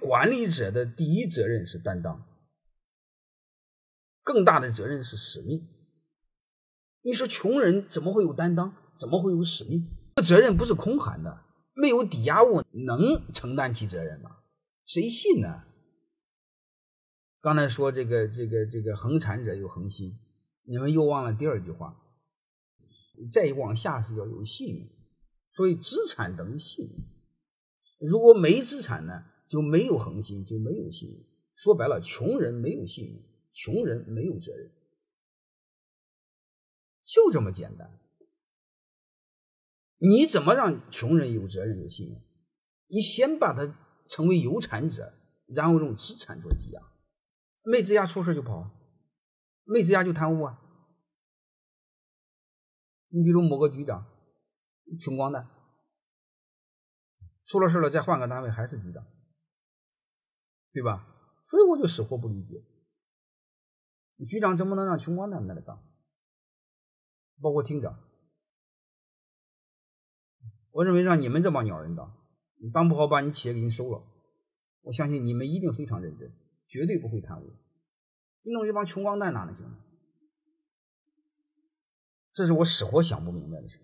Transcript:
管理者的第一责任是担当，更大的责任是使命。你说穷人怎么会有担当？怎么会有使命？这责任不是空喊的，没有抵押物能承担起责任吗？谁信呢？刚才说这个这个这个恒产者有恒心，你们又忘了第二句话，再往下是要有信用，所以资产等于信用。如果没资产呢，就没有恒心，就没有信用。说白了，穷人没有信用，穷人没有责任，就这么简单。你怎么让穷人有责任、有信用？你先把他成为有产者，然后用资产做抵押。没质押出事就跑，没质押就贪污啊！你比如某个局长，穷光蛋，出了事了再换个单位还是局长，对吧？所以我就死活不理解，局长怎么能让穷光蛋在那当？包括厅长，我认为让你们这帮鸟人当，你当不好把你企业给你收了，我相信你们一定非常认真。绝对不会贪污，你弄一帮穷光蛋哪能行呢？这是我死活想不明白的事。